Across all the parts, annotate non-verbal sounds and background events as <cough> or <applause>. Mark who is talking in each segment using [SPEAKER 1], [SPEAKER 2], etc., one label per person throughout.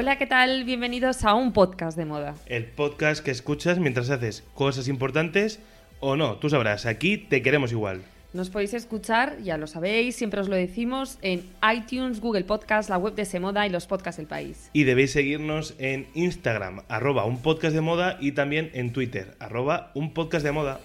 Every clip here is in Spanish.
[SPEAKER 1] Hola, ¿qué tal? Bienvenidos a un podcast de moda.
[SPEAKER 2] El podcast que escuchas mientras haces cosas importantes o no, tú sabrás, aquí te queremos igual.
[SPEAKER 1] Nos podéis escuchar, ya lo sabéis, siempre os lo decimos, en iTunes, Google Podcast, la web de Semoda y los podcasts del país.
[SPEAKER 2] Y debéis seguirnos en Instagram, arroba un podcast de moda, y también en Twitter, arroba un podcast de moda.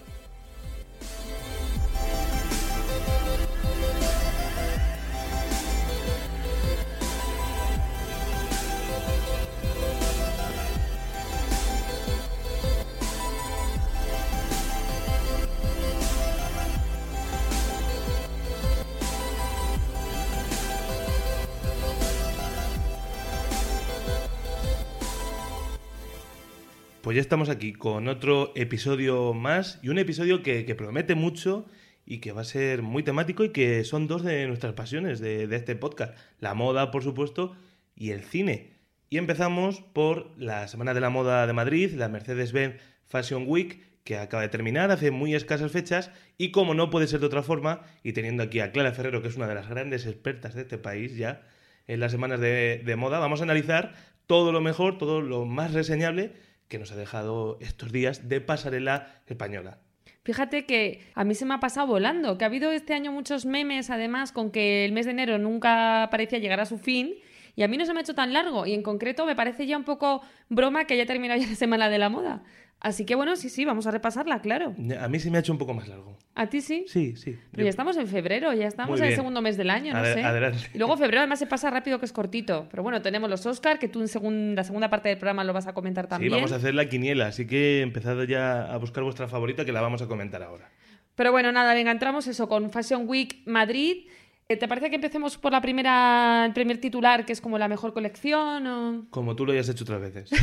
[SPEAKER 2] Pues ya estamos aquí con otro episodio más y un episodio que, promete mucho y que va a ser muy temático y que son dos de nuestras pasiones de, este podcast. La moda, por supuesto, y el cine. Y empezamos por la Semana de la Moda de Madrid, la Mercedes-Benz Fashion Week, que acaba de terminar hace muy escasas fechas y como no puede ser de otra forma, y teniendo aquí a Clara Ferrero, que es una de las grandes expertas de este país ya en las semanas de moda, vamos a analizar todo lo mejor, todo lo más reseñable que nos ha dejado estos días de pasarela española.
[SPEAKER 1] Fíjate que a mí se me ha pasado volando, que ha habido este año muchos memes además con que el mes de enero nunca parecía llegar a su fin y a mí no se me ha hecho tan largo y en concreto me parece ya un poco broma que haya terminado ya la semana de la moda. Así que bueno, sí, sí, vamos a repasarla, claro.
[SPEAKER 2] A mí se me ha hecho un poco más largo.
[SPEAKER 1] ¿A ti sí?
[SPEAKER 2] Sí, sí.
[SPEAKER 1] Pero ya estamos en febrero, ya estamos en el segundo mes del año, no sé.
[SPEAKER 2] adelante.
[SPEAKER 1] Y luego febrero además se pasa rápido que es cortito. Pero bueno, tenemos los Oscar, que tú en segun- la segunda parte del programa lo vas a comentar
[SPEAKER 2] Sí,
[SPEAKER 1] también.
[SPEAKER 2] vamos a hacer la quiniela, así que empezad ya a buscar vuestra favorita que la vamos a comentar ahora.
[SPEAKER 1] Pero bueno, nada, venga, entramos eso con Fashion Week Madrid. Eh, ¿Te parece que empecemos por la primera, el primer titular, que es como la mejor colección? o-
[SPEAKER 2] Como tú lo hayas hecho otras veces. <laughs>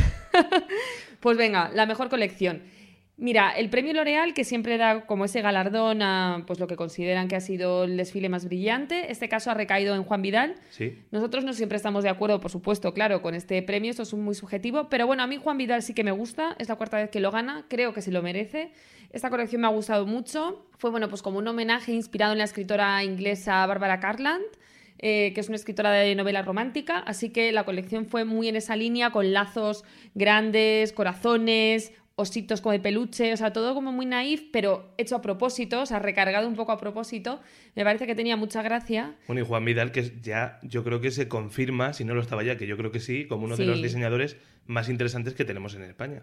[SPEAKER 1] Pues venga, la mejor colección. Mira, el premio L'Oreal, que siempre da como ese galardón a pues, lo que consideran que ha sido el desfile más brillante, este caso ha recaído en Juan Vidal.
[SPEAKER 2] Sí.
[SPEAKER 1] Nosotros no siempre estamos de acuerdo, por supuesto, claro, con este premio, esto es muy subjetivo, pero bueno, a mí Juan Vidal sí que me gusta, es la cuarta vez que lo gana, creo que se lo merece. Esta colección me ha gustado mucho, fue bueno, pues como un homenaje inspirado en la escritora inglesa Barbara Cartland, eh, que es una escritora de novela romántica, así que la colección fue muy en esa línea, con lazos grandes, corazones, ositos como de peluche, o sea, todo como muy naif, pero hecho a propósito, o sea, recargado un poco a propósito. Me parece que tenía mucha gracia.
[SPEAKER 2] Bueno, y Juan Vidal, que ya yo creo que se confirma, si no lo estaba ya, que yo creo que sí, como uno de los diseñadores más interesantes que tenemos en España.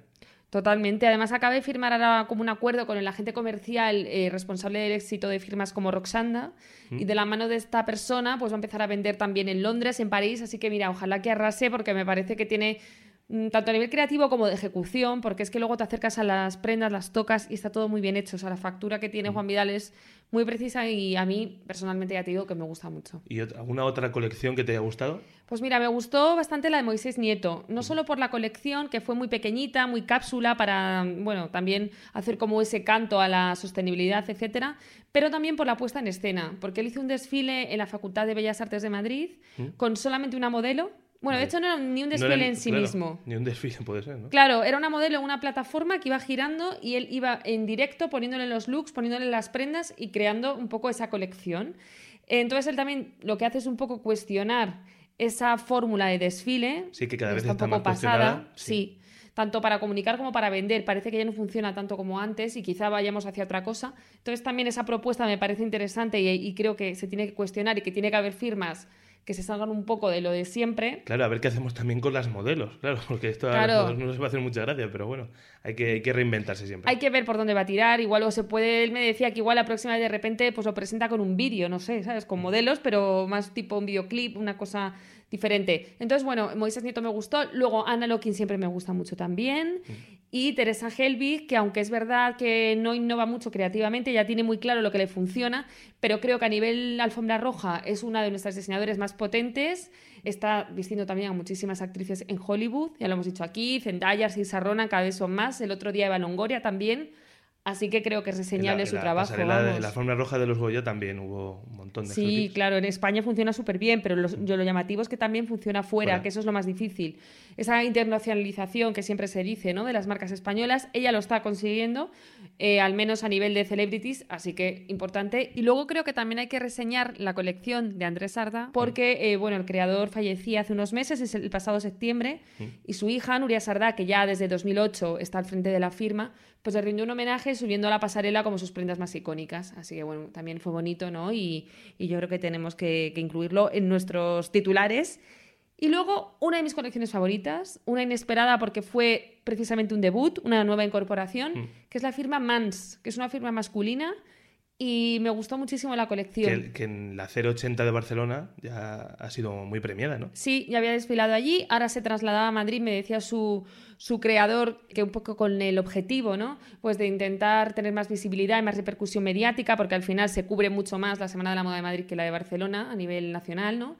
[SPEAKER 1] Totalmente. Además, acaba de firmar ahora como un acuerdo con el agente comercial eh, responsable del éxito de firmas como Roxanda. Y de la mano de esta persona, pues va a empezar a vender también en Londres, en París. Así que mira, ojalá que arrase, porque me parece que tiene mm, tanto a nivel creativo como de ejecución, porque es que luego te acercas a las prendas, las tocas y está todo muy bien hecho. O sea, la factura que tiene Juan Vidal es muy precisa y a mí, personalmente, ya te digo que me gusta mucho.
[SPEAKER 2] ¿Y alguna otra colección que te haya gustado?
[SPEAKER 1] Pues mira, me gustó bastante la de Moisés Nieto, no solo por la colección, que fue muy pequeñita, muy cápsula para, bueno, también hacer como ese canto a la sostenibilidad, etcétera, pero también por la puesta en escena, porque él hizo un desfile en la Facultad de Bellas Artes de Madrid con solamente una modelo. Bueno, de
[SPEAKER 2] Vale.
[SPEAKER 1] hecho no era ni un
[SPEAKER 2] No
[SPEAKER 1] desfile
[SPEAKER 2] era-
[SPEAKER 1] en sí
[SPEAKER 2] claro,
[SPEAKER 1] mismo.
[SPEAKER 2] Ni un desfile puede ser, ¿no?
[SPEAKER 1] Claro, era una modelo en una plataforma que iba girando y él iba en directo poniéndole los looks, poniéndole las prendas y creando un poco esa colección. Entonces él también lo que hace es un poco cuestionar esa fórmula de desfile.
[SPEAKER 2] Sí, que cada vez
[SPEAKER 1] está
[SPEAKER 2] está
[SPEAKER 1] un poco
[SPEAKER 2] más
[SPEAKER 1] pasada.
[SPEAKER 2] sí.
[SPEAKER 1] Sí. Tanto para comunicar como para vender. Parece que ya no funciona tanto como antes y quizá vayamos hacia otra cosa. Entonces también esa propuesta me parece interesante y, y creo que se tiene que cuestionar y que tiene que haber firmas que se salgan un poco de lo de siempre.
[SPEAKER 2] Claro, a ver qué hacemos también con las modelos, <laughs> claro, porque esto a los no les va a hacer mucha gracia, pero bueno, hay que, hay que reinventarse siempre.
[SPEAKER 1] Hay que ver por dónde va a tirar. Igual o se puede, él me decía que igual la próxima de repente pues lo presenta con un vídeo, no sé, ¿sabes? Con modelos, pero más tipo un videoclip, una cosa diferente. Entonces, bueno, Moisés Nieto me gustó. Luego Ana Lokin siempre me gusta mucho también. Y Teresa Helbig, que aunque es verdad que no innova mucho creativamente, ya tiene muy claro lo que le funciona, pero creo que a nivel alfombra roja es una de nuestras diseñadores más potentes. Está vistiendo también a muchísimas actrices en Hollywood, ya lo hemos dicho aquí, Zendaya, Sarrona, cada vez son más. El otro día Eva Longoria también. Así que creo que es reseñable su trabajo.
[SPEAKER 2] La forma roja de los Goya también hubo un montón de
[SPEAKER 1] Sí, claro, en España funciona súper bien, pero yo, lo llamativo es que también funciona fuera, que eso es lo más difícil. Esa internacionalización que siempre se dice ¿no? de las marcas españolas, ella lo está consiguiendo, eh, al menos a nivel de celebrities, así que importante. Y luego creo que también hay que reseñar la colección de Andrés Sarda, porque eh, bueno, el creador fallecía hace unos meses, es el pasado septiembre, mm. y su hija, Nuria Sarda, que ya desde 2008 está al frente de la firma, pues le rindió un homenaje subiendo a la pasarela como sus prendas más icónicas. Así que bueno, también fue bonito, ¿no? Y, yo creo que tenemos que, incluirlo en nuestros titulares. Y luego, una de mis colecciones favoritas, una inesperada porque fue precisamente un debut, una nueva incorporación, mm. que es la firma Mans, que es una firma masculina y me gustó muchísimo la colección.
[SPEAKER 2] Que, en la 080 de Barcelona ya ha sido muy premiada, ¿no?
[SPEAKER 1] Sí, ya había desfilado allí, ahora se trasladaba a Madrid, me decía su, su creador que un poco con el objetivo, ¿no? Pues de intentar tener más visibilidad y más repercusión mediática, porque al final se cubre mucho más la Semana de la Moda de Madrid que la de Barcelona a nivel nacional, ¿no?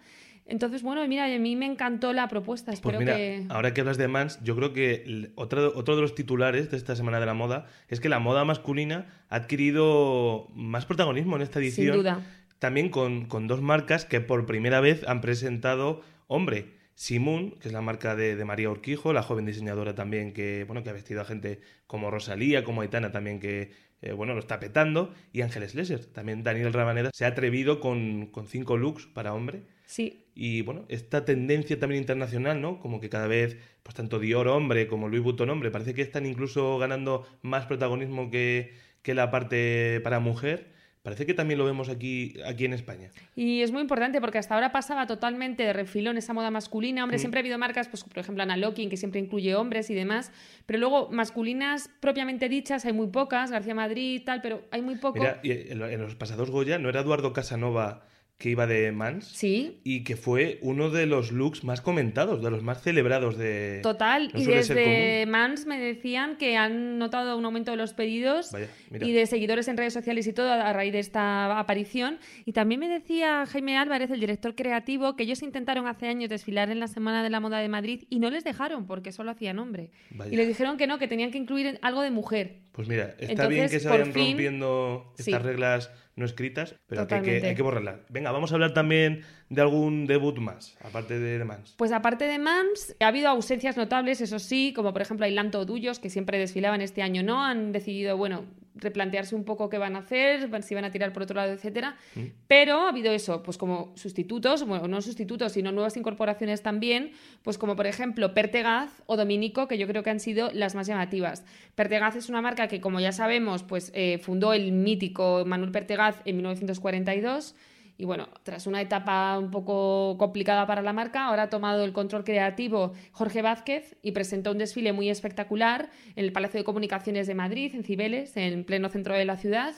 [SPEAKER 1] Entonces, bueno, mira, a mí me encantó la propuesta. Pues Espero que...
[SPEAKER 2] ahora que hablas de Mans, yo creo que otro, otro de los titulares de esta Semana de la Moda es que la moda masculina ha adquirido más protagonismo en esta edición.
[SPEAKER 1] Sin duda.
[SPEAKER 2] También con, con dos marcas que por primera vez han presentado hombre. Simón, que es la marca de, María Urquijo, la joven diseñadora también que, bueno, que ha vestido a gente como Rosalía, como Aitana también que, eh, bueno, lo está petando, y Ángeles Lesser. También Daniel Rabaneda se ha atrevido con, con cinco looks para hombre
[SPEAKER 1] Sí.
[SPEAKER 2] Y bueno, esta tendencia también internacional, ¿no? Como que cada vez, pues tanto Dior hombre como Louis Vuitton hombre, parece que están incluso ganando más protagonismo que, que la parte para mujer. Parece que también lo vemos aquí, aquí en España.
[SPEAKER 1] Y es muy importante porque hasta ahora pasaba totalmente de refilón esa moda masculina. Hombre, mm. siempre ha habido marcas, pues, por ejemplo, Ana Locking, que siempre incluye hombres y demás. Pero luego, masculinas propiamente dichas, hay muy pocas. García Madrid, tal, pero hay muy poco.
[SPEAKER 2] Mira, en los pasados Goya, ¿no era Eduardo Casanova que iba de Mans.
[SPEAKER 1] Sí.
[SPEAKER 2] Y que fue uno de los looks más comentados, de los más celebrados de.
[SPEAKER 1] Total. y desde Mans me decían que han notado un aumento de los pedidos y de seguidores en redes sociales y todo a raíz de esta aparición. Y también me decía Jaime Álvarez, el director creativo, que ellos intentaron hace años desfilar en la Semana de la Moda de Madrid y no les dejaron porque solo hacían hombre. Y les dijeron que no, que tenían que incluir algo de mujer.
[SPEAKER 2] Pues mira, está bien que se vayan rompiendo estas reglas no escritas, pero que hay, que hay, que borrarlas. Venga, vamos a hablar también de algún debut más, aparte de, Mans.
[SPEAKER 1] Pues aparte de Mans, ha habido ausencias notables, eso sí, como por ejemplo Ailanto Dullos, que siempre desfilaban este año, ¿no? Han decidido, bueno, replantearse un poco qué van a hacer, si van a tirar por otro lado, etcétera. Mm. Pero ha habido eso, pues como sustitutos, bueno, no sustitutos, sino nuevas incorporaciones también, pues como por ejemplo Pertegaz o Dominico, que yo creo que han sido las más llamativas. Pertegaz es una marca que, como ya sabemos, pues eh, fundó el mítico Manuel Pertegaz en 1942 y bueno, tras una etapa un poco complicada para la marca, ahora ha tomado el control creativo Jorge Vázquez y presentó un desfile muy espectacular en el Palacio de Comunicaciones de Madrid, en Cibeles, en pleno centro de la ciudad.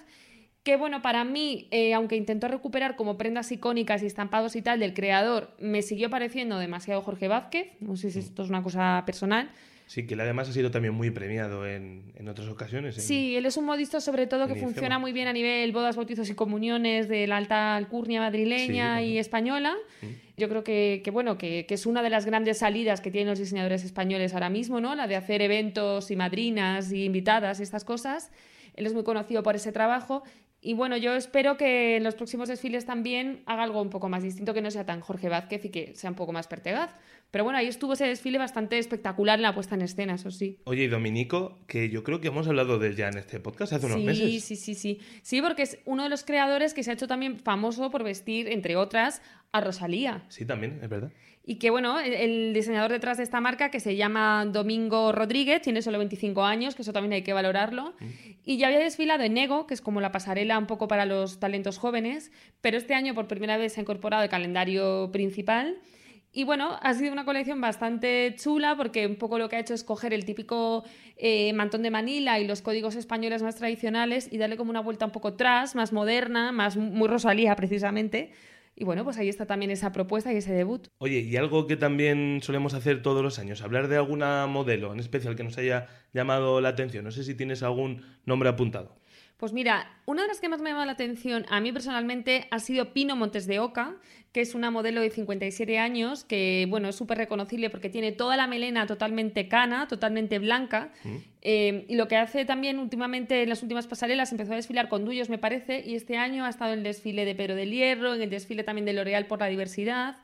[SPEAKER 1] Que bueno, para mí, eh, aunque intentó recuperar como prendas icónicas y estampados y tal del creador, me siguió pareciendo demasiado Jorge Vázquez. No sé si esto es una cosa personal,
[SPEAKER 2] Sí, que él además ha sido también muy premiado en, en otras ocasiones.
[SPEAKER 1] Sí, él es un modista sobre todo que funciona muy bien a nivel bodas, bautizos y comuniones de la alta alcurnia madrileña y española. Mm. Yo creo que, que bueno, que, que, es una de las grandes salidas que tienen los diseñadores españoles ahora mismo, ¿no? La de hacer eventos y madrinas y invitadas y estas cosas. Él es muy conocido por ese trabajo y bueno, yo espero que en los próximos desfiles también haga algo un poco más distinto, que no sea tan Jorge Vázquez y que sea un poco más Pertegaz. Pero bueno, ahí estuvo ese desfile bastante espectacular en la puesta en escena, eso sí.
[SPEAKER 2] Oye, y Dominico, que yo creo que hemos hablado de él ya en este podcast hace unos meses.
[SPEAKER 1] Sí, sí, sí, sí. Sí, porque es uno de los creadores que se ha hecho también famoso por vestir, entre otras, a Rosalía.
[SPEAKER 2] Sí, también, es verdad.
[SPEAKER 1] Y que bueno, el, diseñador detrás de esta marca, que se llama Domingo Rodríguez, tiene solo 25 años, que eso también hay que valorarlo. Mm. Y ya había desfilado en Ego, que es como la pasarela un poco para los talentos jóvenes, pero este año por primera vez se ha incorporado el calendario principal. Y bueno, ha sido una colección bastante chula porque un poco lo que ha hecho es coger el típico eh, mantón de Manila y los códigos españoles más tradicionales y darle como una vuelta un poco atrás, más moderna, más muy Rosalía precisamente Y bueno, pues ahí está también esa propuesta y ese debut.
[SPEAKER 2] Oye, y algo que también solemos hacer todos los años, hablar de alguna modelo en especial que nos haya llamado la atención. No sé si tienes algún nombre apuntado.
[SPEAKER 1] Pues mira, una de las que más me llama la atención a mí personalmente ha sido Pino Montes de Oca, que es una modelo de 57 años que, bueno, es súper reconocible porque tiene toda la melena totalmente cana, totalmente blanca. Mm. Eh, y lo que hace también últimamente en las últimas pasarelas empezó a desfilar con Duyos, me parece, y este año ha estado en el desfile de Pero del Hierro, en el desfile también de L'Oreal por la diversidad.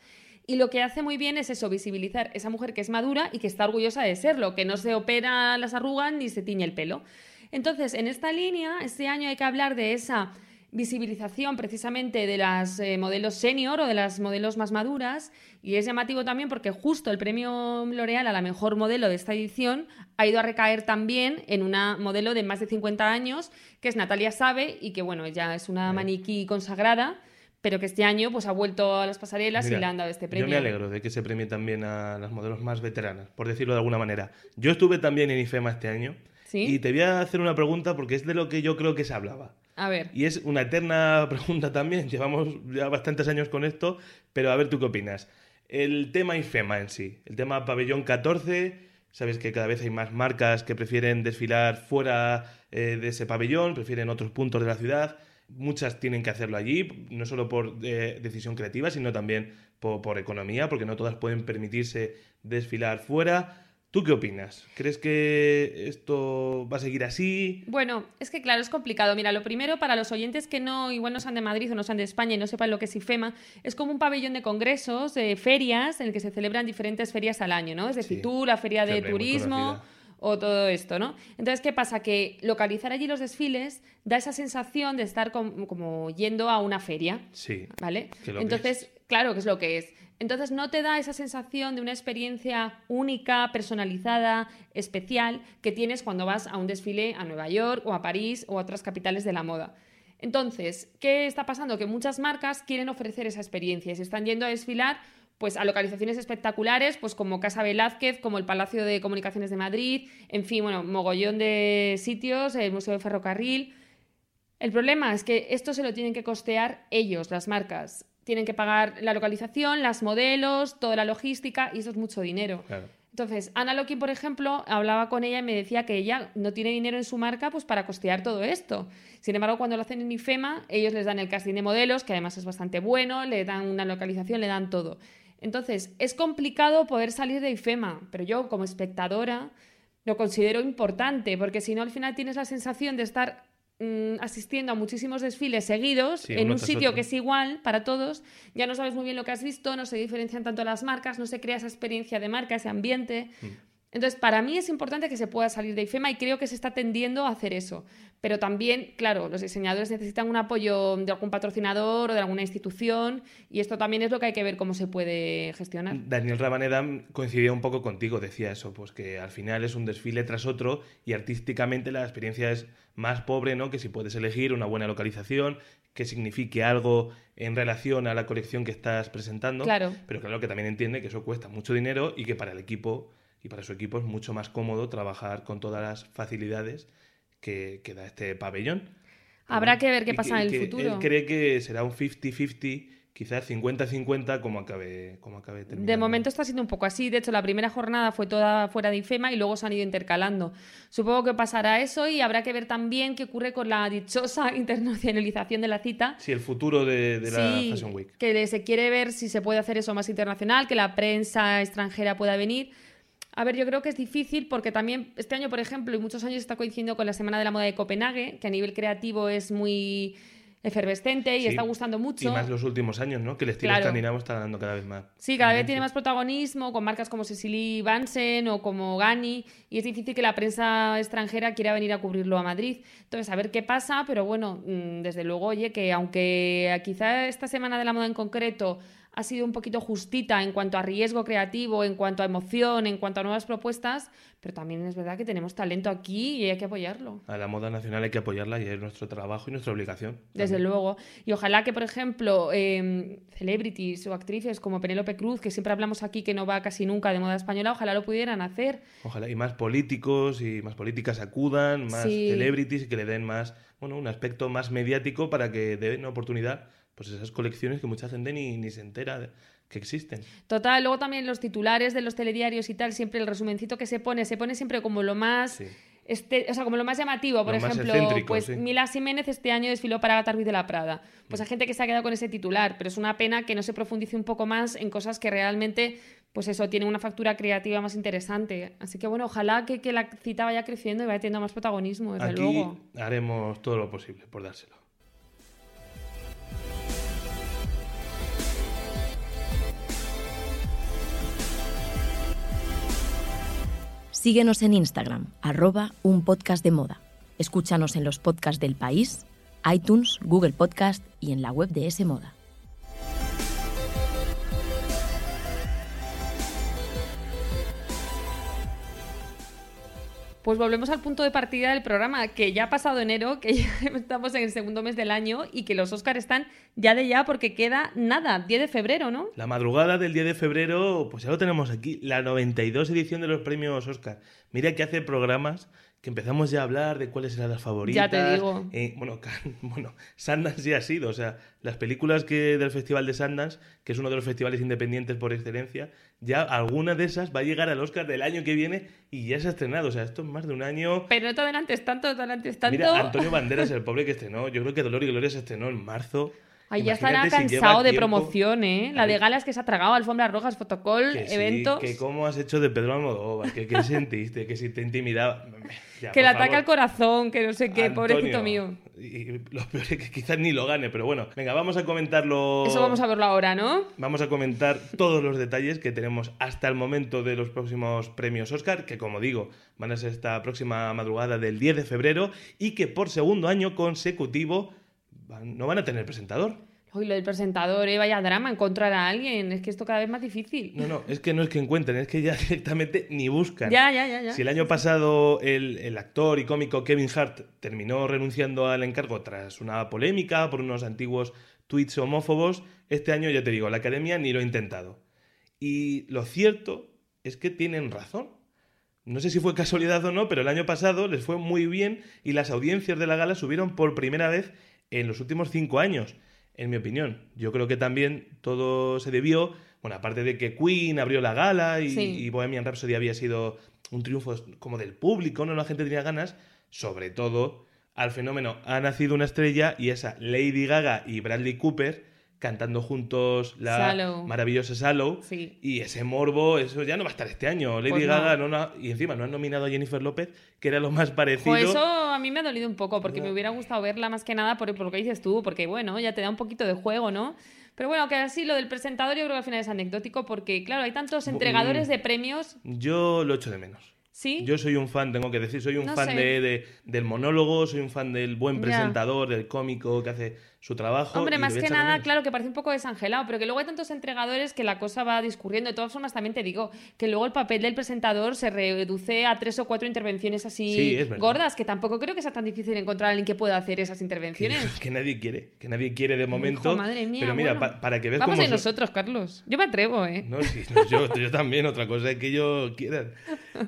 [SPEAKER 1] Y lo que hace muy bien es eso, visibilizar esa mujer que es madura y que está orgullosa de serlo, que no se opera las arrugas ni se tiñe el pelo. Entonces, en esta línea, este año hay que hablar de esa visibilización precisamente de las eh, modelos senior o de las modelos más maduras y es llamativo también porque justo el premio L'Oreal a la mejor modelo de esta edición ha ido a recaer también en una modelo de más de 50 años que es Natalia Sabe y que bueno, ya es una maniquí consagrada pero que este año pues ha vuelto a las pasarelas y le han dado este premio.
[SPEAKER 2] Yo me alegro de que se premie también a las modelos más veteranas, por decirlo de alguna manera. Yo estuve también en IFEMA este año y te voy a hacer una pregunta porque es de lo que yo creo que se hablaba.
[SPEAKER 1] A ver.
[SPEAKER 2] Y es una eterna <laughs> pregunta también. Llevamos ya bastantes años con esto, pero a ver tú qué opinas. El tema IFEMA en sí, el tema pabellón 14, sabes que cada vez hay más marcas que prefieren desfilar fuera eh, de ese pabellón, prefieren otros puntos de la ciudad. Muchas tienen que hacerlo allí, no solo por eh, decisión creativa, sino también por economía, porque no todas pueden permitirse desfilar fuera. ¿Tú qué opinas? ¿Crees que esto va a seguir así?
[SPEAKER 1] Bueno, es que claro, es complicado. Mira, lo primero, para los oyentes que no, igual no sean de Madrid o no sean de España y no sepan lo que es IFEMA, es como un pabellón de congresos, de ferias, en el que se celebran diferentes ferias al año, ¿no? Es decir, tú, la feria de turismo o todo esto, ¿no? Entonces, ¿qué pasa? Que localizar allí los desfiles da esa sensación de estar como, yendo a una feria.
[SPEAKER 2] Sí.
[SPEAKER 1] ¿Vale? Entonces, claro, que es lo que es. Entonces no te da esa sensación de una experiencia única, personalizada, especial, que tienes cuando vas a un desfile a Nueva York o a París o a otras capitales de la moda. Entonces, ¿qué está pasando? Que muchas marcas quieren ofrecer esa experiencia y se están yendo a desfilar pues a localizaciones espectaculares, pues como Casa Velázquez, como el Palacio de Comunicaciones de Madrid, en fin, bueno, mogollón de sitios, el Museo de Ferrocarril. El problema es que esto se lo tienen que costear ellos, las marcas tienen que pagar la localización, las modelos, toda la logística y eso es mucho dinero. Entonces, Ana Loki, por ejemplo, hablaba con ella y me decía que ella no tiene dinero en su marca pues, para costear todo esto. Sin embargo, cuando lo hacen en IFEMA, ellos les dan el casting de modelos, que además es bastante bueno, le dan una localización, le dan todo. Entonces, es complicado poder salir de IFEMA, pero yo como espectadora lo considero importante, porque si no, al final tienes la sensación de estar Mm, asistiendo a muchísimos desfiles seguidos en un sitio que es igual para todos, ya no sabes muy bien lo que has visto, no se diferencian tanto las marcas, no se crea esa experiencia de marca, ese ambiente. Mm. Entonces, para mí es importante que se pueda salir de IFEMA y creo que se está tendiendo a hacer eso. Pero también, claro, los diseñadores necesitan un apoyo de algún patrocinador o de alguna institución y esto también es lo que hay que ver cómo se puede gestionar.
[SPEAKER 2] Daniel Rabaneda coincidía un poco contigo, decía eso, pues que al final es un desfile tras otro y artísticamente la experiencia es más pobre, ¿no? Que si puedes elegir una buena localización, que signifique algo en relación a la colección que estás presentando.
[SPEAKER 1] Claro.
[SPEAKER 2] Pero claro que también entiende que eso cuesta mucho dinero y que para el equipo y para su equipo es mucho más cómodo trabajar con todas las facilidades que, da este pabellón.
[SPEAKER 1] Habrá que ver qué pasa en el futuro.
[SPEAKER 2] Él cree que será un 50-50 quizás 50-50 como acabe, como acabe
[SPEAKER 1] De momento está siendo un poco así. De hecho, la primera jornada fue toda fuera de IFEMA y luego se han ido intercalando. Supongo que pasará eso y habrá que ver también qué ocurre con la dichosa <laughs> internacionalización de la cita.
[SPEAKER 2] Sí, el futuro de, la Fashion Week.
[SPEAKER 1] Que se quiere ver si se puede hacer eso más internacional, que la prensa extranjera pueda venir. A ver, yo creo que es difícil porque también este año, por ejemplo, y muchos años está coincidiendo con la Semana de la Moda de Copenhague, que a nivel creativo es muy efervescente y está gustando mucho.
[SPEAKER 2] Y más los últimos años, ¿no? Que el estilo escandinavo está dando cada vez más.
[SPEAKER 1] Sí, cada vez tiene más protagonismo con marcas como Cecily Vansen o como Gani y es difícil que la prensa extranjera quiera venir a cubrirlo a Madrid. Entonces, a ver qué pasa, pero bueno, mm, desde luego, oye, que aunque quizá esta semana de la moda en concreto ha sido un poquito justita en cuanto a riesgo creativo, en cuanto a emoción, en cuanto a nuevas propuestas, pero también es verdad que tenemos talento aquí y hay que apoyarlo.
[SPEAKER 2] A la moda nacional hay que apoyarla y es nuestro trabajo y nuestra obligación.
[SPEAKER 1] Desde luego. Y ojalá que, por ejemplo, em, celebrities o actrices como Penélope Cruz, que siempre hablamos aquí que no va casi nunca de moda española, ojalá lo pudieran hacer.
[SPEAKER 2] Ojalá y más políticos y más políticas acudan, más celebrities y que le den más, bueno, un aspecto más mediático para que den oportunidad pues esas colecciones que mucha gente ni, ni se entera de- que existen.
[SPEAKER 1] Total, luego también los titulares de los telediarios y tal, siempre el resumencito que se pone, se pone siempre como lo más...
[SPEAKER 2] Sí.
[SPEAKER 1] este- o sea, como lo más llamativo, por
[SPEAKER 2] Lo
[SPEAKER 1] ejemplo, pues
[SPEAKER 2] sí.
[SPEAKER 1] Mila Jiménez este año desfiló para Gata Ruiz de la Prada. Pues hay gente que se ha quedado con ese titular, pero es una pena que no se profundice un poco más en cosas que realmente, pues eso, tienen una factura creativa más interesante. Así que bueno, ojalá que, que la cita vaya creciendo y vaya teniendo más protagonismo, desde
[SPEAKER 2] Aquí
[SPEAKER 1] luego.
[SPEAKER 2] haremos todo lo posible por dárselo.
[SPEAKER 3] Síguenos en Instagram, arroba un podcast de moda. Escúchanos en los podcasts del país, iTunes, Google Podcast y en la web de S Moda.
[SPEAKER 1] Pues volvemos al punto de partida del programa, que ya ha pasado enero, que ya <laughs> estamos en el segundo mes del año y que los Oscars están ya de ya porque queda nada, 10 de febrero, ¿no?
[SPEAKER 2] La madrugada del 10 de febrero, pues ya lo tenemos aquí, la 92 edición de los premios Oscar. Mira que hace programas que empezamos ya a hablar de cuáles eran las favoritas.
[SPEAKER 1] Ya te digo.
[SPEAKER 2] Eh, bueno, <laughs> bueno, Sundance ya ha sido, o sea, las películas que del Festival de Sundance, que es uno de los festivales independientes por excelencia, ya alguna de esas va a llegar al Oscar del año que viene y ya se ha estrenado. O sea, esto es más de un año.
[SPEAKER 1] Pero no te adelantes tanto, no te adelantes tanto.
[SPEAKER 2] Mira, Antonio <laughs> Banderas, el pobre que estrenó, yo creo que Dolor y Gloria se estrenó en marzo.
[SPEAKER 1] Ay, ya estará
[SPEAKER 2] si
[SPEAKER 1] cansado de
[SPEAKER 2] tiempo-
[SPEAKER 1] promoción, ¿eh? La de galas que se ha tragado, alfombras rojas,
[SPEAKER 2] Que sí,
[SPEAKER 1] eventos.
[SPEAKER 2] que cómo has hecho de Pedro Almodóvar, que qué sentiste, que si te intimidaba. <laughs> Ya,
[SPEAKER 1] que le ataca el corazón, que no sé qué,
[SPEAKER 2] Antonio.
[SPEAKER 1] pobrecito mío.
[SPEAKER 2] Y lo peor es que quizás ni lo gane, pero bueno, venga, vamos a comentarlo.
[SPEAKER 1] Eso vamos a verlo ahora, ¿no?
[SPEAKER 2] Vamos a comentar todos los detalles que tenemos hasta el momento de los próximos premios Oscar, que como digo, van a ser esta próxima madrugada del 10 de febrero y que por segundo año consecutivo van- no van a tener presentador.
[SPEAKER 1] Uy, lo del presentador, ¿eh? Vaya drama, encontrar a alguien. Es que esto cada vez más difícil.
[SPEAKER 2] No, no, es que no es que encuentren, es que ya <laughs> directamente ni buscan.
[SPEAKER 1] Ya, ya, ya, ya.
[SPEAKER 2] Si el año pasado el, el actor y cómico Kevin Hart terminó renunciando al encargo tras una polémica por unos antiguos tweets homófobos, este año ya te digo, la academia ni lo ha intentado. Y lo cierto es que tienen razón. No sé si fue casualidad o no, pero el año pasado les fue muy bien y las audiencias de la gala subieron por primera vez en los últimos cinco años, en mi opinión. Yo creo que también todo se debió, bueno, aparte de que Queen abrió la gala y,
[SPEAKER 1] Sí.
[SPEAKER 2] y Bohemian Rhapsody había sido un triunfo como del público, no la gente tenía ganas, sobre todo al fenómeno ha nacido una estrella y esa Lady Gaga y Bradley Cooper cantando juntos la maravillosa Sallow
[SPEAKER 1] Sí.
[SPEAKER 2] y ese morbo, eso ya no va a estar este año. Lady
[SPEAKER 1] Pues no.
[SPEAKER 2] Gaga no. na- y encima no han nominado a Jennifer López, que era lo más parecido.
[SPEAKER 1] Pues eso a mí me ha dolido un poco, porque me hubiera gustado verla más que nada por, por lo que dices tú, porque bueno, ya te da un poquito de juego, ¿no? Pero bueno, que así lo del presentador yo creo que al final es anecdótico, porque claro, hay tantos entregadores de premios,
[SPEAKER 2] Yo lo echo de menos.
[SPEAKER 1] ¿sí?
[SPEAKER 2] Yo soy un fan, tengo que decir, soy un
[SPEAKER 1] No
[SPEAKER 2] fan de, de- del monólogo, soy un fan del buen presentador, del cómico que hace su trabajo.
[SPEAKER 1] Hombre,
[SPEAKER 2] y
[SPEAKER 1] más
[SPEAKER 2] a
[SPEAKER 1] que nada,
[SPEAKER 2] menos.
[SPEAKER 1] claro que parece un poco desangelado, pero que luego hay tantos entregadores que la cosa va discurriendo. De todas formas, también te digo que luego el papel del presentador se reduce a tres o cuatro intervenciones así
[SPEAKER 2] Sí,
[SPEAKER 1] gordas, que tampoco creo que sea tan difícil encontrar a alguien que pueda hacer esas intervenciones. <laughs>
[SPEAKER 2] que nadie quiere, que nadie quiere de momento.
[SPEAKER 1] Hijo, madre mía,
[SPEAKER 2] pero mira,
[SPEAKER 1] bueno.
[SPEAKER 2] pa- para que veas
[SPEAKER 1] Vamos
[SPEAKER 2] cómo son-
[SPEAKER 1] nosotros, Carlos. Yo me atrevo, ¿eh?
[SPEAKER 2] No, sí, no, yo, yo también, otra cosa es que ellos quieran.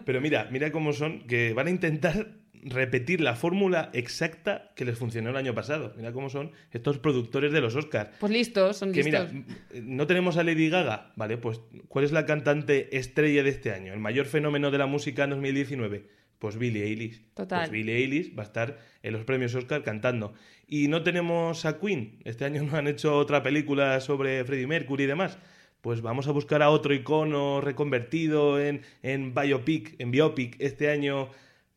[SPEAKER 2] Pero mira, mira cómo son, que van a intentar repetir la fórmula exacta que les funcionó el año pasado. Mira cómo son estos productores de los Oscars.
[SPEAKER 1] Pues listos, son
[SPEAKER 2] Que
[SPEAKER 1] listos.
[SPEAKER 2] mira, m- no tenemos a Lady Gaga, ¿vale? Pues, ¿cuál es la cantante estrella de este año? El mayor fenómeno de la música en 2019. Pues Billie Eilish.
[SPEAKER 1] Total.
[SPEAKER 2] Pues Billie Eilish va a estar en los premios Oscar cantando. Y no tenemos a Queen. Este año no han hecho otra película sobre Freddie Mercury y demás. Pues vamos a buscar a otro icono reconvertido en, en biopic, en biopic este año.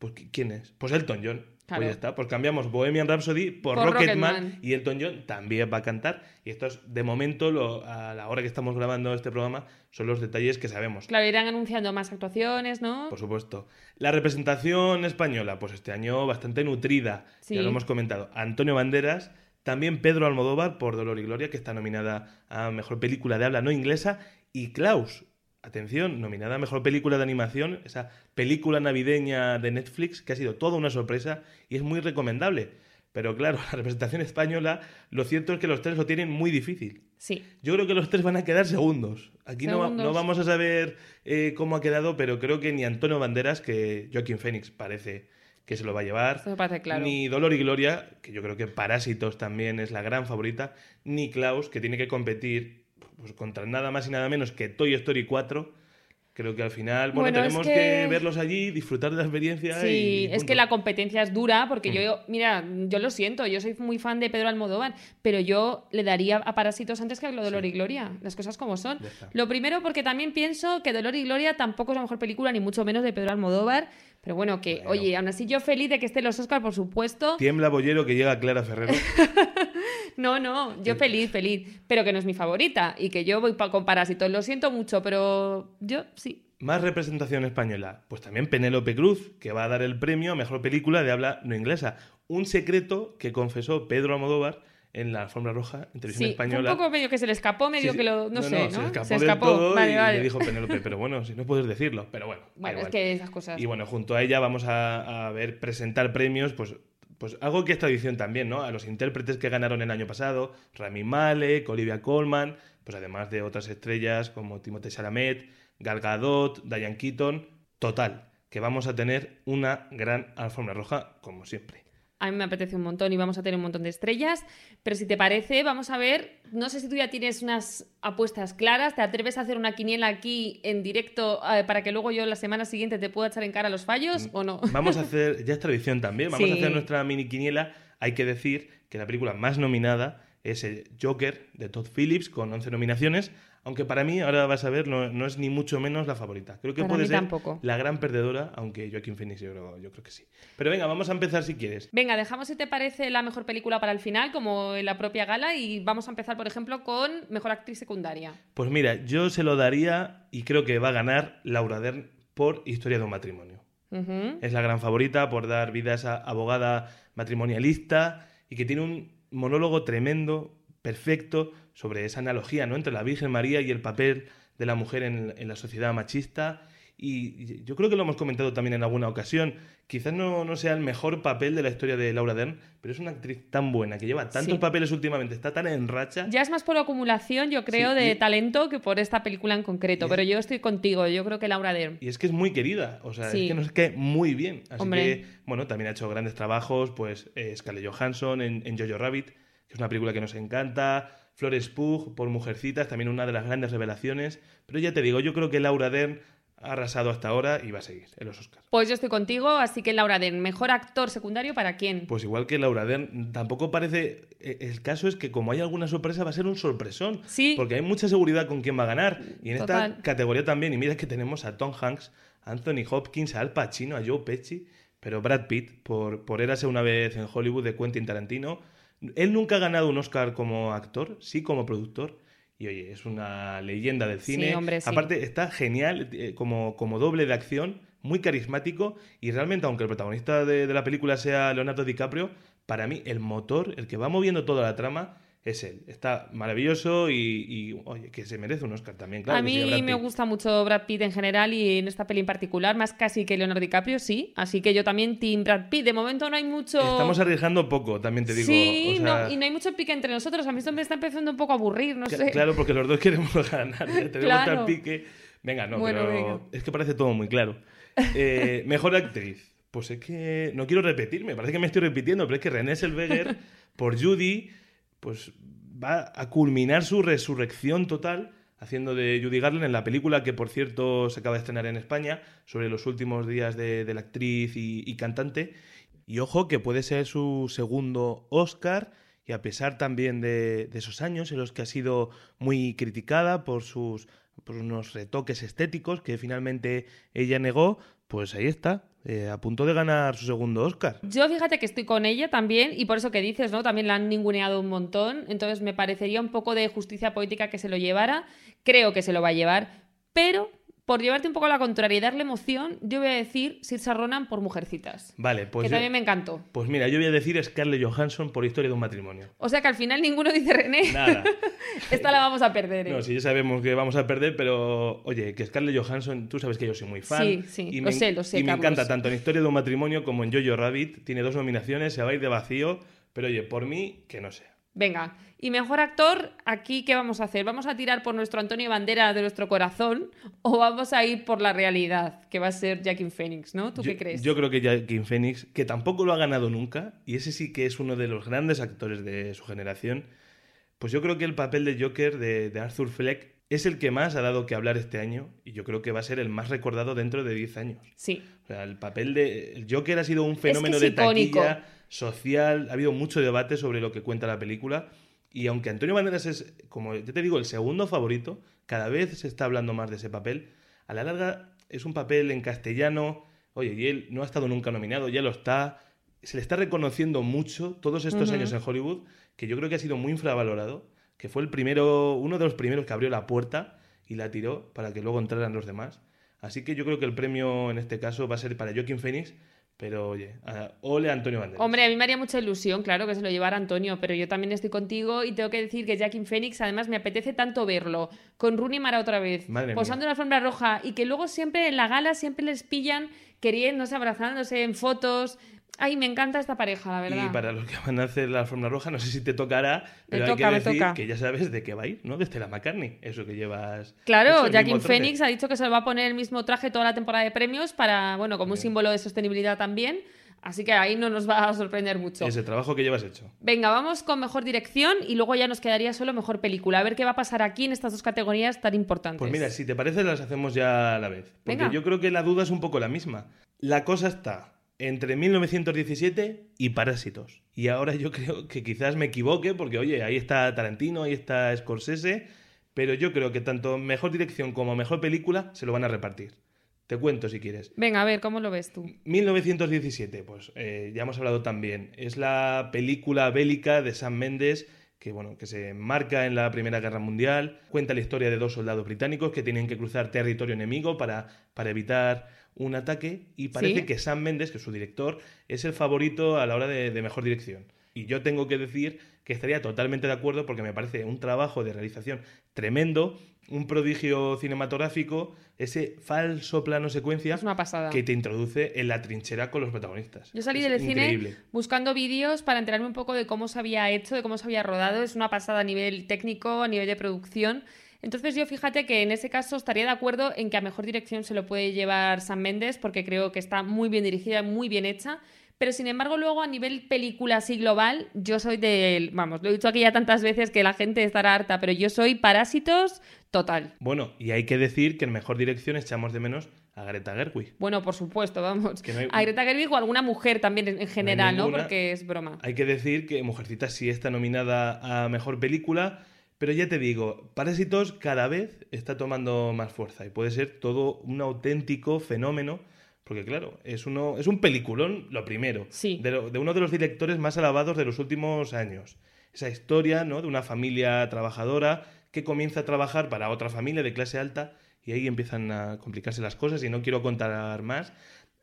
[SPEAKER 2] Pues ¿qui- ¿quién es? Pues Elton John.
[SPEAKER 1] Claro.
[SPEAKER 2] Pues ya está. Pues cambiamos Bohemian Rhapsody por,
[SPEAKER 1] Por
[SPEAKER 2] Rocketman,
[SPEAKER 1] Rocketman.
[SPEAKER 2] y Elton John también va a cantar. Y esto es, de momento, lo- a la hora que estamos grabando este programa, son los detalles que sabemos.
[SPEAKER 1] Claro, irán anunciando más actuaciones, ¿no?
[SPEAKER 2] Por supuesto. La representación española, pues este año bastante nutrida.
[SPEAKER 1] Sí.
[SPEAKER 2] Ya lo hemos comentado. Antonio Banderas, también Pedro Almodóvar por Dolor y Gloria, que está nominada a Mejor Película de Habla No Inglesa. Y Klaus, atención, nominada a Mejor Película de Animación, esa película navideña de Netflix, que ha sido toda una sorpresa y es muy recomendable. Pero claro, <laughs> la representación española, lo cierto es que los tres lo tienen muy difícil.
[SPEAKER 1] Sí.
[SPEAKER 2] Yo creo que los tres van a quedar segundos. Aquí no,
[SPEAKER 1] Segundos.
[SPEAKER 2] no vamos a saber eh, cómo ha quedado, pero creo que ni Antonio Banderas, que Joaquín Phoenix parece que se lo va a llevar.
[SPEAKER 1] Eso me parece claro.
[SPEAKER 2] Ni Dolor y Gloria, que yo creo que Parásitos también es la gran favorita. Ni Klaus, que tiene que competir pues, contra nada más y nada menos que Toy Story 4. Creo que al final, bueno,
[SPEAKER 1] Bueno, es
[SPEAKER 2] tenemos
[SPEAKER 1] que-
[SPEAKER 2] que... verlos allí, disfrutar de la experiencia.
[SPEAKER 1] Sí,
[SPEAKER 2] y
[SPEAKER 1] es que la competencia es dura porque
[SPEAKER 2] Mm.
[SPEAKER 1] yo, mira, yo lo siento, yo soy muy fan de Pedro Almodóvar, pero yo le daría a Parásitos antes que a Dolor
[SPEAKER 2] Sí.
[SPEAKER 1] y Gloria, las cosas como son. Lo primero porque también pienso que Dolor y Gloria tampoco es la mejor película, ni mucho menos de Pedro Almodóvar, pero bueno, que,
[SPEAKER 2] Bueno.
[SPEAKER 1] oye, aún así yo feliz de que estén los Oscars, por supuesto.
[SPEAKER 2] Tiembla Bollero que llega Clara Ferrero. <laughs>
[SPEAKER 1] No, no, yo feliz, feliz, pero que no es mi favorita y que yo voy pa- con Parásitos, lo siento mucho, pero yo sí.
[SPEAKER 2] Más representación española. Pues también Penélope Cruz, que va a dar el premio a mejor película de habla no inglesa. Un secreto que confesó Pedro Almodóvar en la alfombra roja en televisión
[SPEAKER 1] Sí, fue un
[SPEAKER 2] española.
[SPEAKER 1] poco medio que se le escapó, medio
[SPEAKER 2] Sí, sí.
[SPEAKER 1] que lo. No, sé, ¿no?
[SPEAKER 2] Se escapó, del todo
[SPEAKER 1] Vale,
[SPEAKER 2] y
[SPEAKER 1] vale.
[SPEAKER 2] le dijo Penélope, pero bueno, si no puedes decirlo, pero bueno.
[SPEAKER 1] Bueno, es que esas cosas.
[SPEAKER 2] Y bueno, junto a ella vamos a, a ver presentar premios, pues, pues algo que es tradición también, ¿no? A los intérpretes que ganaron el año pasado, Rami Malek, Olivia Colman, pues además de otras estrellas como Timothée Chalamet, Gal Gadot, Diane Keaton. Total, que vamos a tener una gran alfombra roja, como siempre.
[SPEAKER 1] A mí me apetece un montón y vamos a tener un montón de estrellas. Pero si te parece, vamos a ver. No sé si tú ya tienes unas apuestas claras. ¿Te atreves a hacer una quiniela aquí en directo eh, para que luego yo la semana siguiente te pueda echar en cara los fallos o no?
[SPEAKER 2] Vamos a <laughs> hacer, ya es tradición también, vamos
[SPEAKER 1] Sí.
[SPEAKER 2] a hacer nuestra mini quiniela. Hay que decir que la película más nominada es el Joker de Todd Phillips con 11 nominaciones, aunque para mí, ahora vas a ver, no, no es ni mucho menos la favorita. Creo que
[SPEAKER 1] Para
[SPEAKER 2] puede ser
[SPEAKER 1] tampoco.
[SPEAKER 2] la gran perdedora, aunque Joaquin Phoenix yo creo, yo creo que sí. Pero venga, vamos a empezar si quieres.
[SPEAKER 1] Venga, dejamos si te parece la mejor película para el final, como en la propia gala, y vamos a empezar, por ejemplo, con mejor actriz secundaria.
[SPEAKER 2] Pues mira, yo se lo daría y creo que va a ganar Laura Dern por Historia de un matrimonio. Es la gran favorita por dar vida a esa abogada matrimonialista y que tiene un monólogo tremendo, perfecto, sobre esa analogía ¿no? entre la Virgen María y el papel de la mujer en, en la sociedad machista. Y yo creo que lo hemos comentado también en alguna ocasión. Quizás no, no sea el mejor papel de la historia de Laura Dern, pero es una actriz tan buena, que lleva tantos
[SPEAKER 1] Sí.
[SPEAKER 2] papeles últimamente, está tan en racha.
[SPEAKER 1] Ya es más por acumulación, yo creo,
[SPEAKER 2] Sí,
[SPEAKER 1] de
[SPEAKER 2] y-
[SPEAKER 1] talento que por esta película en concreto. Pero yo estoy contigo, yo creo que Laura Dern.
[SPEAKER 2] Y es que es muy querida, o sea,
[SPEAKER 1] Sí.
[SPEAKER 2] es que nos cae muy bien. Así
[SPEAKER 1] Hombre.
[SPEAKER 2] que, bueno, también ha hecho grandes trabajos, pues eh, Scarlett Johansson en, en Jojo Rabbit, que es una película que nos encanta, Flores Pugh por Mujercitas, también una de las grandes revelaciones. Pero ya te digo, yo creo que Laura Dern ha arrasado hasta ahora y va a seguir en los Oscars.
[SPEAKER 1] Pues yo estoy contigo, así que Laura Dern, mejor actor secundario para quién?
[SPEAKER 2] Pues igual que Laura Dern, tampoco parece... eh, El caso es que como hay alguna sorpresa, va a ser un sorpresón.
[SPEAKER 1] Sí.
[SPEAKER 2] Porque hay mucha seguridad con quién va a ganar. Y en
[SPEAKER 1] Total.
[SPEAKER 2] esta categoría también, y mira que tenemos a Tom Hanks, a Anthony Hopkins, a Al Pacino, a Joe Pesci, pero Brad Pitt, por, por Érase una vez en Hollywood de Quentin Tarantino, él nunca ha ganado un Oscar como actor, sí como productor. Y oye, es una leyenda del
[SPEAKER 1] Sí,
[SPEAKER 2] cine.
[SPEAKER 1] hombre, sí.
[SPEAKER 2] Aparte, está genial eh, como, como doble de acción, muy carismático. Y realmente, aunque el protagonista de, de la película sea Leonardo DiCaprio, para mí el motor, el que va moviendo toda la trama, es él. Está maravilloso y, y, oye, que se merece un Oscar también, claro.
[SPEAKER 1] a mí me gusta mucho Brad Pitt en general y en esta peli en particular, más casi que Leonardo DiCaprio, sí. Así que yo también, Team Brad Pitt. De momento no hay mucho.
[SPEAKER 2] Estamos arriesgando poco, también te digo.
[SPEAKER 1] sí,
[SPEAKER 2] o sea,
[SPEAKER 1] no, y no hay mucho pique entre nosotros. A mí esto me está empezando un poco a aburrir, no sé.
[SPEAKER 2] Claro, porque los dos queremos <laughs> ganar. ya Tenemos
[SPEAKER 1] Claro.
[SPEAKER 2] tal pique. Venga, no,
[SPEAKER 1] Bueno,
[SPEAKER 2] pero
[SPEAKER 1] venga.
[SPEAKER 2] es que parece todo muy claro. Eh, <laughs> mejor actriz. Pues es que no quiero repetirme, parece que me estoy repitiendo, pero es que René Selveger por Judy, pues va a culminar su resurrección total haciendo de Judy Garland en la película que, por cierto, se acaba de estrenar en España sobre los últimos días de, la actriz y, y cantante. Y ojo que puede ser su segundo Oscar y a pesar también de, de esos años en los que ha sido muy criticada por sus por unos retoques estéticos que finalmente ella negó, pues ahí está, eh, a punto de ganar su segundo Oscar.
[SPEAKER 1] Yo fíjate que estoy con ella también, y por eso que dices, ¿no? También la han ninguneado un montón. Entonces me parecería un poco de justicia poética que se lo llevara. Creo que se lo va a llevar. Pero, por llevarte un poco a la contraria y darle emoción, yo voy a decir Sirsa Ronan por Mujercitas.
[SPEAKER 2] Vale, pues,
[SPEAKER 1] que
[SPEAKER 2] yo-
[SPEAKER 1] también me encantó.
[SPEAKER 2] pues mira, yo voy a decir Scarlett Johansson por Historia de un matrimonio.
[SPEAKER 1] O sea que al final ninguno dice René.
[SPEAKER 2] Nada. <laughs>
[SPEAKER 1] Esta la vamos a perder. ¿eh?
[SPEAKER 2] No, sí, ya sabemos que vamos a perder, pero oye, que Scarlett Johansson, tú sabes que yo soy muy fan.
[SPEAKER 1] Sí, sí,
[SPEAKER 2] y
[SPEAKER 1] lo
[SPEAKER 2] me,
[SPEAKER 1] sé, lo sé,
[SPEAKER 2] Y me encanta tanto en Historia de un matrimonio como en Jojo Rabbit. Tiene dos nominaciones, se va a ir de vacío, pero oye, por mí, que no sea.
[SPEAKER 1] Venga, y mejor actor, aquí ¿qué vamos a hacer? ¿Vamos a tirar por nuestro Antonio Bandera de nuestro corazón o vamos a ir por la realidad, que va a ser Jackie Phoenix, ¿no? ¿Tú
[SPEAKER 2] yo,
[SPEAKER 1] qué crees?
[SPEAKER 2] Yo creo que Jackie Phoenix, que tampoco lo ha ganado nunca, y ese sí que es uno de los grandes actores de su generación, pues yo creo que el papel de Joker de, de Arthur Fleck es el que más ha dado que hablar este año y yo creo que va a ser el más recordado dentro de 10 años.
[SPEAKER 1] Sí.
[SPEAKER 2] O sea, el papel de el Joker ha sido un fenómeno
[SPEAKER 1] es
[SPEAKER 2] de
[SPEAKER 1] icónico.
[SPEAKER 2] taquilla social, ha habido mucho debate sobre lo que cuenta la película y aunque Antonio Banderas es, como yo te digo, el segundo favorito, cada vez se está hablando más de ese papel. A la larga es un papel en castellano, oye, y él no ha estado nunca nominado, ya lo está, se le está reconociendo mucho todos estos años en Hollywood, que yo creo que ha sido muy infravalorado, que fue el primero, uno de los primeros que abrió la puerta y la tiró para que luego entraran los demás. Así que yo creo que el premio en este caso va a ser para Joaquin Phoenix, pero oye, a- ole Antonio Banderas.
[SPEAKER 1] Hombre, a mí me haría mucha ilusión, claro, que se lo llevara Antonio, pero yo también estoy contigo y tengo que decir que Jackie Phoenix, además, me apetece tanto verlo con Rooney Mara otra vez,
[SPEAKER 2] Madre
[SPEAKER 1] posando en la alfombra roja y que luego siempre en la gala siempre les pillan queriéndose, abrazándose en fotos. Ay, me encanta esta pareja, la verdad.
[SPEAKER 2] Y para los que van a hacer la alfombra roja, no sé si te tocará, pero hay
[SPEAKER 1] toca, me
[SPEAKER 2] que decir que ya sabes de qué va a ir, ¿no? De Stella McCartney, eso que llevas.
[SPEAKER 1] Claro,
[SPEAKER 2] traje.
[SPEAKER 1] Phoenix ha dicho que se va a poner el mismo traje toda la temporada de premios para, bueno, como un símbolo de sostenibilidad también. Así que ahí no nos va a sorprender mucho.
[SPEAKER 2] Ese trabajo que llevas hecho.
[SPEAKER 1] Venga, vamos con mejor dirección y luego ya nos quedaría solo mejor película. A ver qué va a pasar aquí en estas dos categorías tan importantes.
[SPEAKER 2] Pues mira, si te parece, las hacemos ya a la vez. Porque
[SPEAKER 1] Venga.
[SPEAKER 2] yo creo que la duda es un poco la misma. La cosa está entre 1917 y Parásitos. Y ahora yo creo que quizás me equivoque, porque oye, ahí está Tarantino, ahí está Scorsese, pero yo creo que tanto mejor dirección como mejor película se lo van a repartir. Te cuento si quieres.
[SPEAKER 1] Venga, a ver, ¿cómo lo ves tú?
[SPEAKER 2] 1917, pues eh, ya hemos hablado también. Es la película bélica de Sam Mendes que, bueno, que se enmarca en la Primera Guerra Mundial. Cuenta la historia de dos soldados británicos que tienen que cruzar territorio enemigo para, para evitar un ataque. Y parece
[SPEAKER 1] Sí.
[SPEAKER 2] que Sam Mendes, que es su director, es el favorito a la hora de, de mejor dirección. Y yo tengo que decir que estaría totalmente de acuerdo porque me parece un trabajo de realización tremendo, un prodigio cinematográfico, ese falso plano secuencia
[SPEAKER 1] Es una pasada.
[SPEAKER 2] que te introduce en la trinchera con los protagonistas.
[SPEAKER 1] Yo salí
[SPEAKER 2] Es
[SPEAKER 1] del
[SPEAKER 2] increíble.
[SPEAKER 1] cine buscando vídeos para enterarme un poco de cómo se había hecho, de cómo se había rodado. Es una pasada a nivel técnico, a nivel de producción. Entonces yo fíjate que en ese caso estaría de acuerdo en que a mejor dirección se lo puede llevar Sam Mendes porque creo que está muy bien dirigida, muy bien hecha. Pero sin embargo luego a nivel película así global, yo soy del... Vamos, lo he dicho aquí ya tantas veces que la gente estará harta, pero yo soy Parásitos total.
[SPEAKER 2] Bueno, y hay que decir que en mejor dirección echamos de menos a Greta Gerwig.
[SPEAKER 1] Bueno, por supuesto, vamos.
[SPEAKER 2] Que no hay-
[SPEAKER 1] A Greta Gerwig o alguna mujer también en en general, ¿no?
[SPEAKER 2] ninguna.
[SPEAKER 1] Porque es broma.
[SPEAKER 2] Hay que decir que Mujercita sí está nominada a mejor película, pero ya te digo, Parásitos cada vez está tomando más fuerza y puede ser todo un auténtico fenómeno. Porque claro, es, uno, es un peliculón, lo primero,
[SPEAKER 1] Sí.
[SPEAKER 2] de, lo- de uno de los directores más alabados de los últimos años. Esa historia ¿no? de una familia trabajadora que comienza a trabajar para otra familia de clase alta y ahí empiezan a complicarse las cosas y no quiero contar más.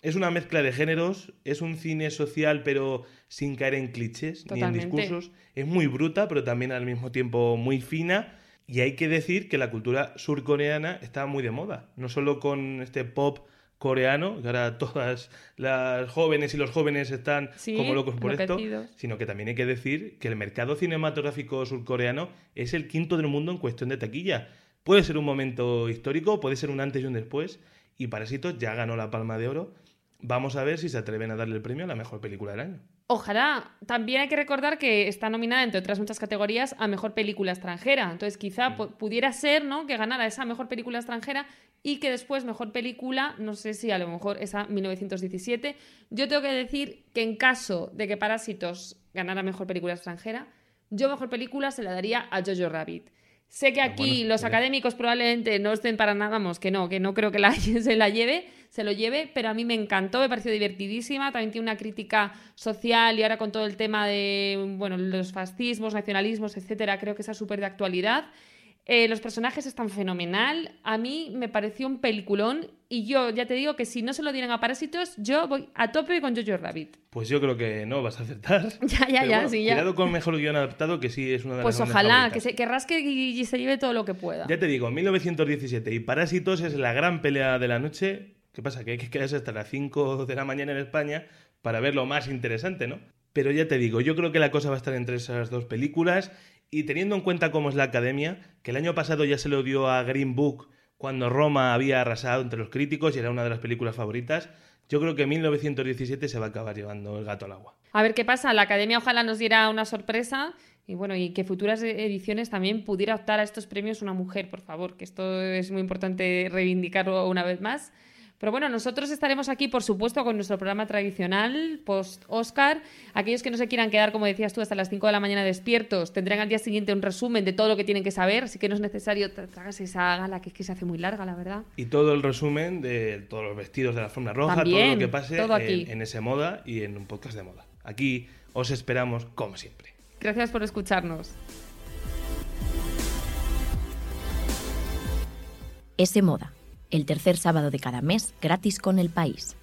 [SPEAKER 2] Es una mezcla de géneros, es un cine social pero sin caer en clichés ni en discursos. Es muy bruta pero también al mismo tiempo muy fina. Y hay que decir que la cultura surcoreana está muy de moda, no solo con este pop coreano, que ahora todas las jóvenes y los jóvenes están
[SPEAKER 1] Sí,
[SPEAKER 2] como locos por esto, sino que también hay que decir que el mercado cinematográfico surcoreano es el quinto del mundo en cuestión de taquilla. Puede ser un momento histórico, puede ser un antes y un después, y Parásitos ya ganó la Palma de Oro. Vamos a ver si se atreven a darle el premio a la mejor película del año.
[SPEAKER 1] Ojalá. También hay que recordar que está nominada, entre otras muchas categorías, a mejor película extranjera. Entonces, quizá pu- pudiera ser, ¿no? Que ganara esa mejor película extranjera y que después mejor película, no sé si a lo mejor esa 1917. Yo tengo que decir que en caso de que Parásitos ganara mejor película extranjera, yo mejor película se la daría a Jojo Rabbit. Sé que
[SPEAKER 2] Ah,
[SPEAKER 1] aquí
[SPEAKER 2] bueno,
[SPEAKER 1] los académicos probablemente no estén para nada, vamos, que no, que no creo que la, <laughs> se la lleve, se lo lleve, pero a mí me encantó, me pareció divertidísima, también tiene una crítica social y ahora con todo el tema de, bueno, los fascismos, nacionalismos, etcétera, creo que esa es súper de actualidad. Eh, los personajes están fenomenal, a mí me pareció un peliculón y yo ya te digo que si no se lo dieran a Parásitos, yo voy a tope con Jojo Rabbit.
[SPEAKER 2] Pues yo creo que no vas a acertar. <laughs>
[SPEAKER 1] Ya, ya, ya,
[SPEAKER 2] bueno,
[SPEAKER 1] sí, ya.
[SPEAKER 2] Cuidado con mejor guion adaptado, que sí es una de
[SPEAKER 1] Pues
[SPEAKER 2] las grandes
[SPEAKER 1] ojalá, que se, que rasque y, y se lleve todo lo que pueda.
[SPEAKER 2] Ya te digo, 1917 y Parásitos es la gran pelea de la noche. ¿Qué pasa? Que hay que quedarse hasta las 5 de la mañana en España para ver lo más interesante, ¿no? pero ya te digo, yo creo que la cosa va a estar entre esas dos películas y teniendo en cuenta cómo es la academia, que el año pasado ya se lo dio a Green Book cuando Roma había arrasado entre los críticos y era una de las películas favoritas, yo creo que 1917 se va a acabar llevando el gato al agua.
[SPEAKER 1] A ver qué pasa. La academia ojalá nos diera una sorpresa y bueno, y que futuras ediciones también pudiera optar a estos premios una mujer, por favor, que esto es muy importante reivindicarlo una vez más. Pero bueno, nosotros estaremos aquí, por supuesto, con nuestro programa tradicional, post-Oscar. Aquellos que no se quieran quedar, como decías tú, hasta las 5 de la mañana despiertos, tendrán al día siguiente un resumen de todo lo que tienen que saber. Así que no es necesario tragarse esa gala, que es que se hace muy larga, la verdad.
[SPEAKER 2] Y todo el resumen de todos los vestidos de la forma roja, todo lo que pase En, en ese moda y en un podcast de moda. Aquí os esperamos, como siempre.
[SPEAKER 1] Gracias por escucharnos.
[SPEAKER 3] Ese moda el tercer sábado de cada mes gratis con el país.